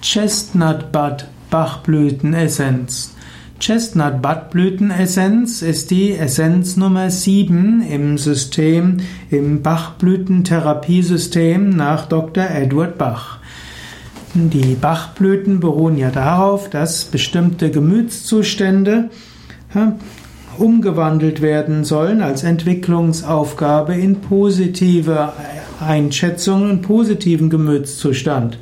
Chestnut Bud Bachblütenessenz. Chestnut Bud Blütenessenz ist die Essenz Nummer 7 im System, im Bachblütentherapiesystem nach Dr. Edward Bach. Die Bachblüten beruhen ja darauf, dass bestimmte Gemütszustände umgewandelt werden sollen als Entwicklungsaufgabe in positive Einschätzungen und positiven Gemütszustand.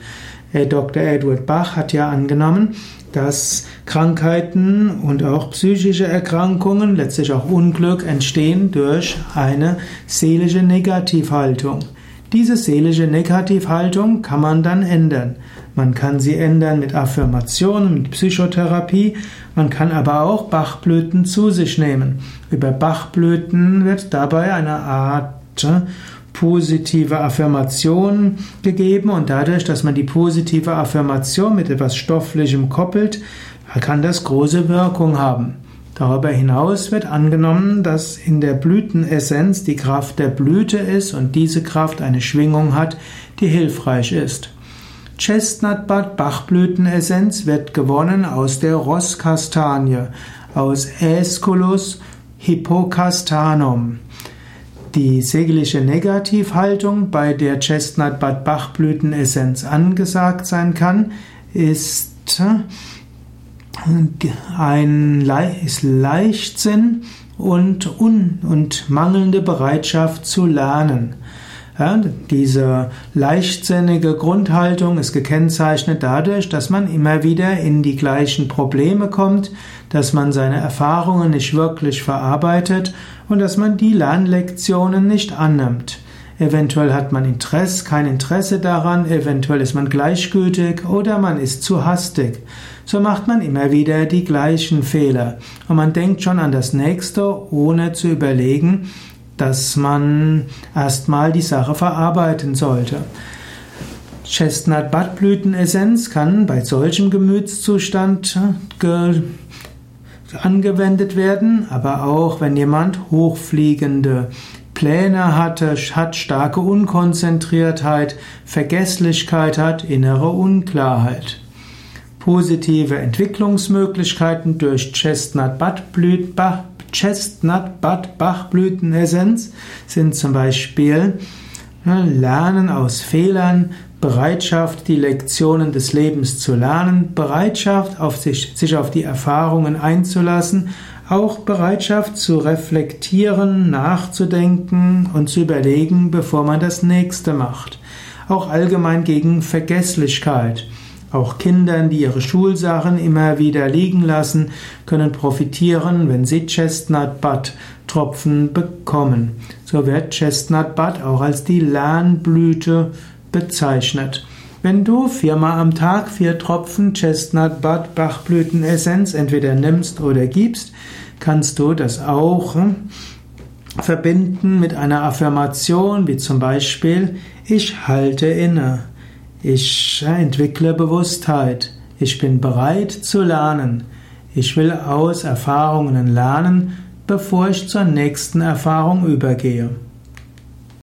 Dr. Edward Bach hat ja angenommen, dass Krankheiten und auch psychische Erkrankungen, letztlich auch Unglück entstehen durch eine seelische Negativhaltung. Diese seelische Negativhaltung kann man dann ändern. Man kann sie ändern mit Affirmationen, mit Psychotherapie, man kann aber auch Bachblüten zu sich nehmen. Über Bachblüten wird dabei eine Art positive Affirmation gegeben und dadurch, dass man die positive Affirmation mit etwas Stofflichem koppelt, kann das große Wirkung haben. Darüber hinaus wird angenommen, dass in der Blütenessenz die Kraft der Blüte ist und diese Kraft eine Schwingung hat, die hilfreich ist. Chestnutbud Bachblütenessenz wird gewonnen aus der Rosskastanie, aus Aesculus hippocastanum. Die segelische Negativhaltung, bei der Chestnut Bad Bachblütenessenz angesagt sein kann, ist ein ist Leichtsinn und, un, und mangelnde Bereitschaft zu lernen. Ja, diese leichtsinnige Grundhaltung ist gekennzeichnet dadurch, dass man immer wieder in die gleichen Probleme kommt, dass man seine Erfahrungen nicht wirklich verarbeitet und dass man die Lernlektionen nicht annimmt. Eventuell hat man Interesse, kein Interesse daran, eventuell ist man gleichgültig oder man ist zu hastig. So macht man immer wieder die gleichen Fehler und man denkt schon an das nächste, ohne zu überlegen, dass man erstmal die Sache verarbeiten sollte. Chestnut Badblütenessenz kann bei solchem Gemütszustand angewendet werden, aber auch wenn jemand hochfliegende Pläne hatte, hat starke Unkonzentriertheit, Vergesslichkeit hat, innere Unklarheit. Positive Entwicklungsmöglichkeiten durch Chestnut Badblüten Chestnut Bud Bachblütenessenz sind zum Beispiel Lernen aus Fehlern, Bereitschaft, die Lektionen des Lebens zu lernen, Bereitschaft, auf sich, sich auf die Erfahrungen einzulassen, auch Bereitschaft zu reflektieren, nachzudenken und zu überlegen, bevor man das nächste macht. Auch allgemein gegen Vergesslichkeit. Auch Kindern, die ihre Schulsachen immer wieder liegen lassen, können profitieren, wenn sie Chestnut Bud Tropfen bekommen. So wird Chestnut Bud auch als die Lernblüte bezeichnet. Wenn du viermal am Tag vier Tropfen Chestnut Bud Bachblütenessenz entweder nimmst oder gibst, kannst du das auch verbinden mit einer Affirmation, wie zum Beispiel Ich halte inne. Ich entwickle Bewusstheit. Ich bin bereit zu lernen. Ich will aus Erfahrungen lernen, bevor ich zur nächsten Erfahrung übergehe.